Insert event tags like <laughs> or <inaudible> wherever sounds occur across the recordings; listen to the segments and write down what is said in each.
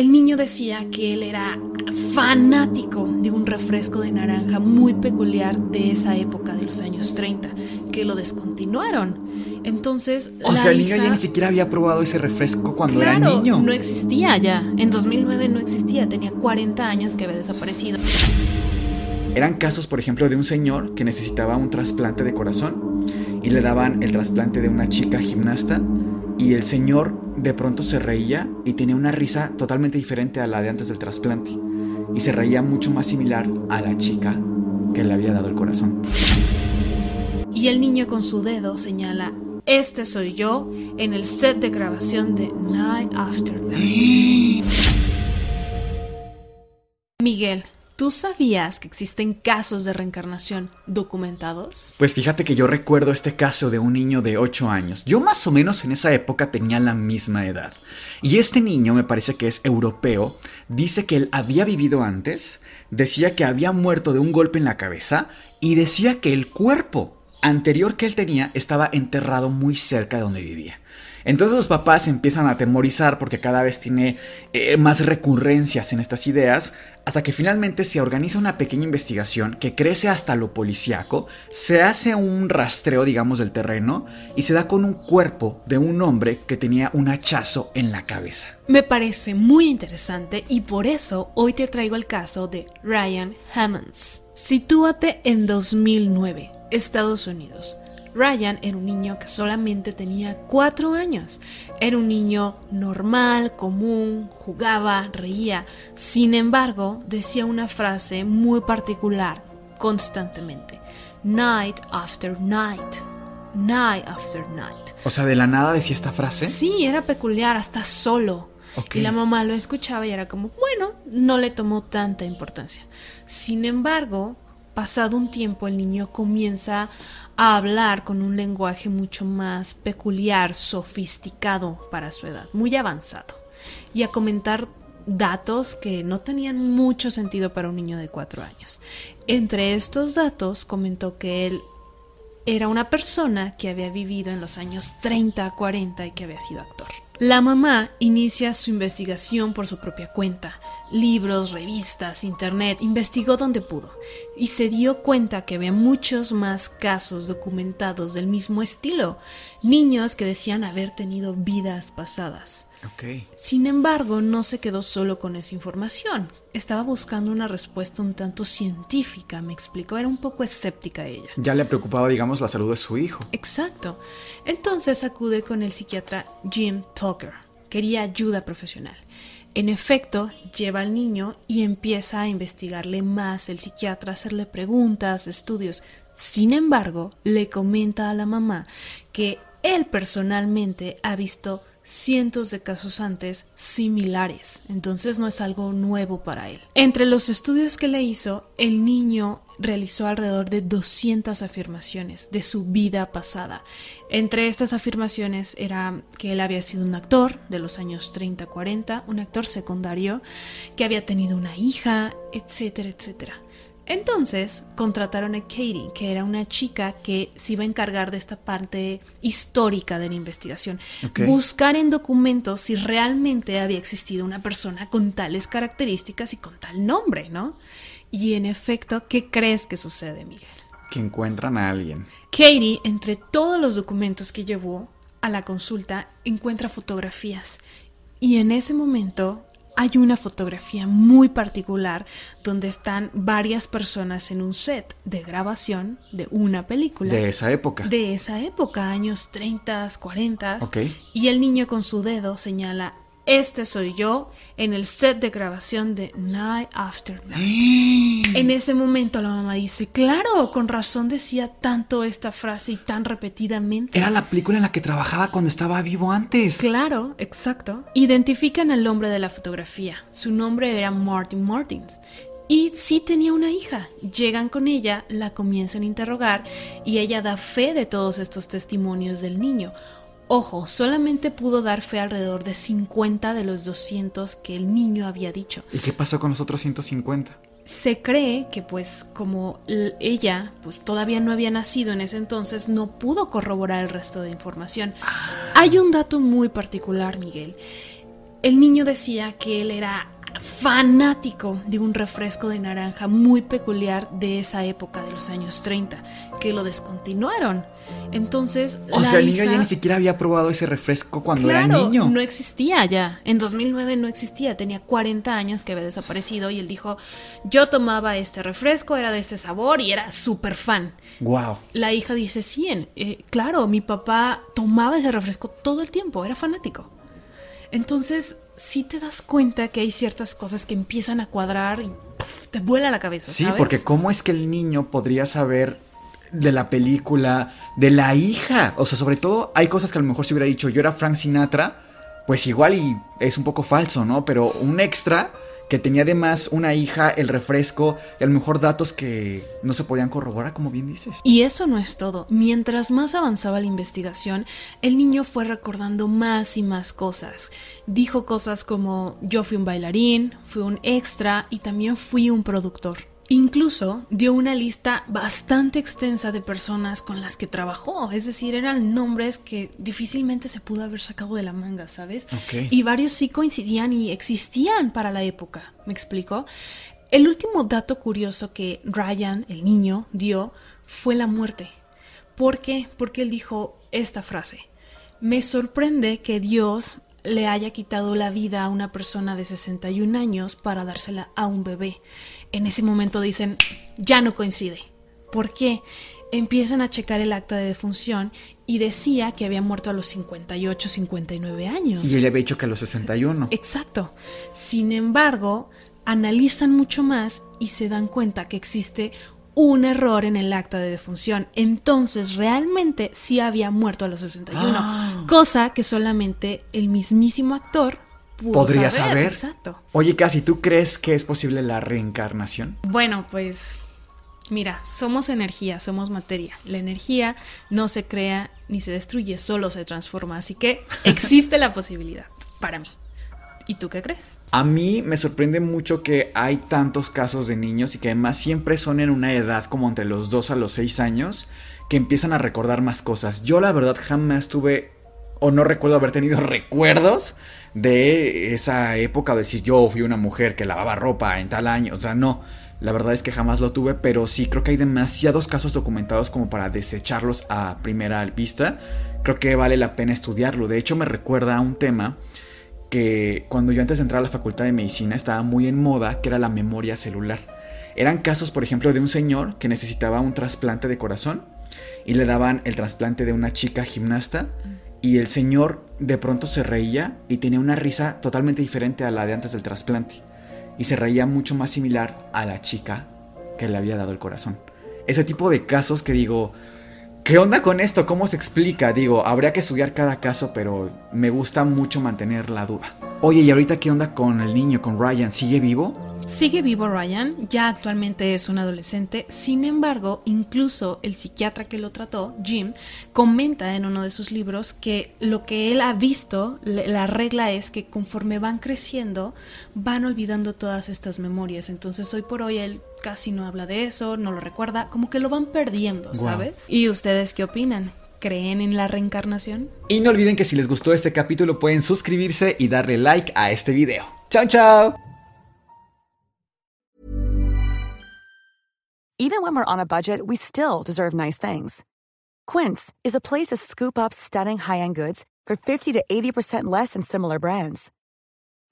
El niño decía que él era fanático de un refresco de naranja muy peculiar de esa época de los años 30, que lo descontinuaron. Entonces, O la sea, el niño ya ni siquiera había probado ese refresco cuando era niño. No existía ya. En 2009 no existía. Tenía 40 años que había desaparecido. Eran casos, por ejemplo, de un señor que necesitaba un trasplante de corazón y le daban el trasplante de una chica gimnasta y el señor de pronto se reía y tenía una risa totalmente diferente a la de antes del trasplante y se reía mucho más similar a la chica que le había dado el corazón. Y el niño con su dedo señala, este soy yo en el set de grabación de Night After Night. <gasps> Miguel, ¿tú sabías que existen casos de reencarnación documentados? Pues fíjate que yo recuerdo este caso de un niño de 8 años. Yo más o menos en esa época tenía la misma edad. Y este niño, me parece que es europeo, dice que él había vivido antes, decía que había muerto de un golpe en la cabeza y decía que el cuerpo anterior que él tenía estaba enterrado muy cerca de donde vivía. Entonces los papás empiezan a atemorizar porque cada vez tiene eh, más recurrencias en estas ideas, hasta que finalmente se organiza una pequeña investigación que crece hasta lo policíaco, se hace un rastreo, digamos, del terreno y se da con un cuerpo de un hombre que tenía un hachazo en la cabeza. Me parece muy interesante y por eso hoy te traigo el caso de Ryan Hammonds. Sitúate en 2009, Estados Unidos. Ryan era un niño que solamente tenía 4 años. Era un niño normal, común, jugaba, reía. Sin embargo, decía una frase muy particular constantemente. Night after night. Night after night. O sea, de la nada decía esta frase. Sí, era peculiar, hasta solo. Y la mamá lo escuchaba y era como, bueno, no le tomó tanta importancia. Sin embargo, pasado un tiempo, el niño comienza a hablar con un lenguaje mucho más peculiar, sofisticado para su edad, muy avanzado. Y a comentar datos que no tenían mucho sentido para un niño de cuatro años. Entre estos datos comentó que él era una persona que había vivido en los años 30, 40 y que había sido actor. La mamá inicia su investigación por su propia cuenta. Libros, revistas, internet, investigó donde pudo y se dio cuenta que había muchos más casos documentados del mismo estilo. Niños que decían haber tenido vidas pasadas. Sin embargo, no se quedó solo con esa información. Estaba buscando una respuesta un tanto científica, me explicó. Era un poco escéptica ella. Ya le preocupaba, digamos, la salud de su hijo. Exacto. Entonces acude con el psiquiatra Jim Tucker. Quería ayuda profesional. En efecto, lleva al niño y empieza a investigarle más el psiquiatra, hacerle preguntas, estudios. Sin embargo, le comenta a la mamá que él personalmente ha visto cientos de casos antes similares, entonces no es algo nuevo para él. Entre los estudios que le hizo, el niño realizó alrededor de 200 afirmaciones de su vida pasada. Entre estas afirmaciones era que él había sido un actor de los años 30-40, un actor secundario, que había tenido una hija, etcétera, etcétera. Entonces contrataron a Katie, que era una chica que se iba a encargar de esta parte histórica de la investigación. Buscar en documentos si realmente había existido una persona con tales características y con tal nombre, ¿no? Y en efecto, ¿qué crees que sucede, Miguel? Que encuentran a alguien. Katie, entre todos los documentos que llevó a la consulta, encuentra fotografías. Y en ese momento hay una fotografía muy particular donde están varias personas en un set de grabación de una película. De esa época. De esa época, años 30, 40. Ok. Y el niño con su dedo señala, este soy yo en el set de grabación de Night After Night. <gasps> en ese momento la mamá dice, claro, con razón decía tanto esta frase y tan repetidamente. Era la película en la que trabajaba cuando estaba vivo antes. Claro, exacto. Identifican al hombre de la fotografía. Su nombre era Martin Martins. Y sí tenía una hija. Llegan con ella, la comienzan a interrogar y ella da fe de todos estos testimonios del niño. Ojo, solamente pudo dar fe alrededor de 50 de los 200 que el niño había dicho. ¿Y qué pasó con los otros 150? Se cree que pues como ella pues todavía no había nacido en ese entonces no pudo corroborar el resto de información. Hay un dato muy particular, Miguel. El niño decía que él era fanático de un refresco de naranja muy peculiar de esa época de los años 30, que lo descontinuaron. Entonces, o sea, el niño ya ni siquiera había probado ese refresco cuando era niño. No existía ya. En 2009 no existía. Tenía 40 años que había desaparecido y él dijo: Yo tomaba este refresco, era de este sabor y era súper fan. Wow. La hija dice: Sí, eh, claro, mi papá tomaba ese refresco todo el tiempo, era fanático. Entonces, sí te das cuenta que hay ciertas cosas que empiezan a cuadrar y te vuela la cabeza. Sí, porque ¿cómo es que el niño podría saber de la película, de la hija? O sea, sobre todo hay cosas que a lo mejor si hubiera dicho yo era Frank Sinatra, pues igual y es un poco falso, ¿no? Pero un extra que tenía además una hija, el refresco y a lo mejor datos que no se podían corroborar, como bien dices. Y eso no es todo. Mientras más avanzaba la investigación, el niño fue recordando más y más cosas. Dijo cosas como yo fui un bailarín, fui un extra y también fui un productor. Incluso dio una lista bastante extensa de personas con las que trabajó, es decir, eran nombres que difícilmente se pudo haber sacado de la manga, ¿sabes? Y varios sí coincidían y existían para la época, ¿me explico? El último dato curioso que Ryan, el niño, dio fue la muerte. ¿Por qué? Porque él dijo esta frase. Me sorprende que Dios le haya quitado la vida a una persona de 61 años para dársela a un bebé en ese momento dicen, ya no coincide. ¿Por qué? Empiezan a checar el acta de defunción y decía que había muerto a los 58, 59 años. Y él había dicho que a los 61. Exacto. Sin embargo, analizan mucho más y se dan cuenta que existe un error en el acta de defunción. Entonces, realmente sí había muerto a los 61. Ah. Cosa que solamente el mismísimo actor podría saber. Exacto. Oye, Casi, ¿tú crees que es posible la reencarnación? Bueno, pues mira, somos energía, somos materia. La energía no se crea ni se destruye, solo se transforma. Así que existe la posibilidad para mí. ¿Y tú qué crees? A mí me sorprende mucho que hay tantos casos de niños y que además siempre son en una edad como entre los 2 a los 6 años que empiezan a recordar más cosas. Yo la verdad jamás tuve o no recuerdo haber tenido <laughs> recuerdos de esa época de si yo fui una mujer que lavaba ropa en tal año, o sea, no. La verdad es que jamás lo tuve, pero sí creo que hay demasiados casos documentados como para desecharlos a primera vista. Creo que vale la pena estudiarlo. De hecho, me recuerda a un tema que cuando yo antes de entrar a la facultad de medicina estaba muy en moda, que era la memoria celular. Eran casos, por ejemplo, de un señor que necesitaba un trasplante de corazón y le daban el trasplante de una chica gimnasta y el señor de pronto se reía y tenía una risa totalmente diferente a la de antes del trasplante. Y se reía mucho más similar a la chica que le había dado el corazón. Ese tipo de casos que digo, ¿qué onda con esto? ¿Cómo se explica? Digo, habría que estudiar cada caso, pero me gusta mucho mantener la duda. Oye, ¿y ahorita qué onda con el niño, con Ryan? ¿Sigue vivo? Sigue vivo Ryan, ya actualmente es un adolescente, sin embargo, incluso el psiquiatra que lo trató, Jim, comenta en uno de sus libros que lo que él ha visto, la regla es que conforme van creciendo, van olvidando todas estas memorias, entonces hoy por hoy él casi no habla de eso, no lo recuerda, como que lo van perdiendo, ¿sabes? ¿Y ustedes qué opinan? ¿Creen en la reencarnación? Y no olviden que si les gustó este capítulo pueden suscribirse y darle like a este video. ¡Chao, chao! Even when we're on a budget, we still deserve nice things. Quince is a place to scoop up stunning high-end goods for 50 to 80% less than similar brands.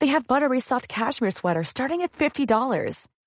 They have buttery soft cashmere sweaters starting at $50,